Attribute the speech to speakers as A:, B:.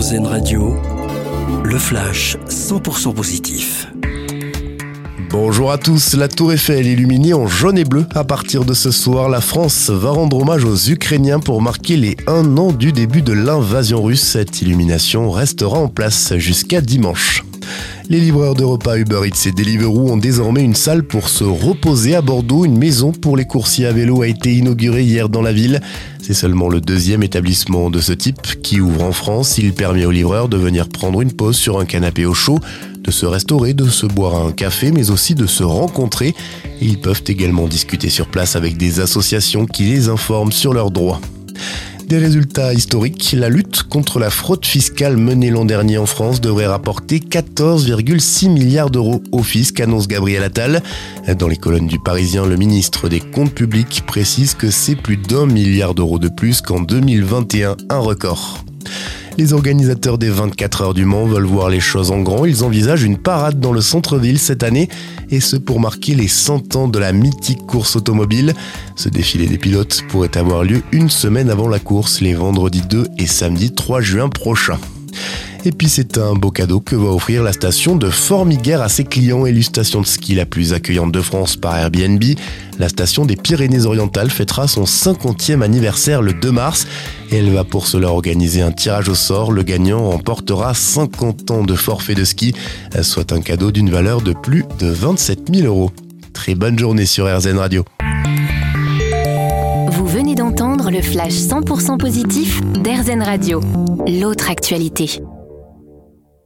A: Radio, le flash 100% positif.
B: Bonjour à tous, la tour Eiffel illuminée en jaune et bleu. À partir de ce soir, la France va rendre hommage aux Ukrainiens pour marquer les un an du début de l'invasion russe. Cette illumination restera en place jusqu'à dimanche. Les livreurs de repas Uber Eats et Deliveroo ont désormais une salle pour se reposer à Bordeaux. Une maison pour les coursiers à vélo a été inaugurée hier dans la ville. C'est seulement le deuxième établissement de ce type qui ouvre en France. Il permet aux livreurs de venir prendre une pause sur un canapé au chaud, de se restaurer, de se boire un café, mais aussi de se rencontrer. Ils peuvent également discuter sur place avec des associations qui les informent sur leurs droits. Des résultats historiques, la lutte contre la fraude fiscale menée l'an dernier en France devrait rapporter 14,6 milliards d'euros au fisc, annonce Gabriel Attal. Dans les colonnes du Parisien, le ministre des Comptes publics précise que c'est plus d'un milliard d'euros de plus qu'en 2021, un record. Les organisateurs des 24 heures du Mans veulent voir les choses en grand. Ils envisagent une parade dans le centre-ville cette année, et ce pour marquer les 100 ans de la mythique course automobile. Ce défilé des pilotes pourrait avoir lieu une semaine avant la course, les vendredis 2 et samedi 3 juin prochains. Et puis c'est un beau cadeau que va offrir la station de Formiguère à ses clients, élue station de ski la plus accueillante de France par Airbnb. La station des Pyrénées-Orientales fêtera son 50e anniversaire le 2 mars et elle va pour cela organiser un tirage au sort. Le gagnant remportera 50 ans de forfait de ski, soit un cadeau d'une valeur de plus de 27 000 euros. Très bonne journée sur RZN Radio.
C: Vous venez d'entendre le flash 100% positif d'RZN Radio, l'autre actualité.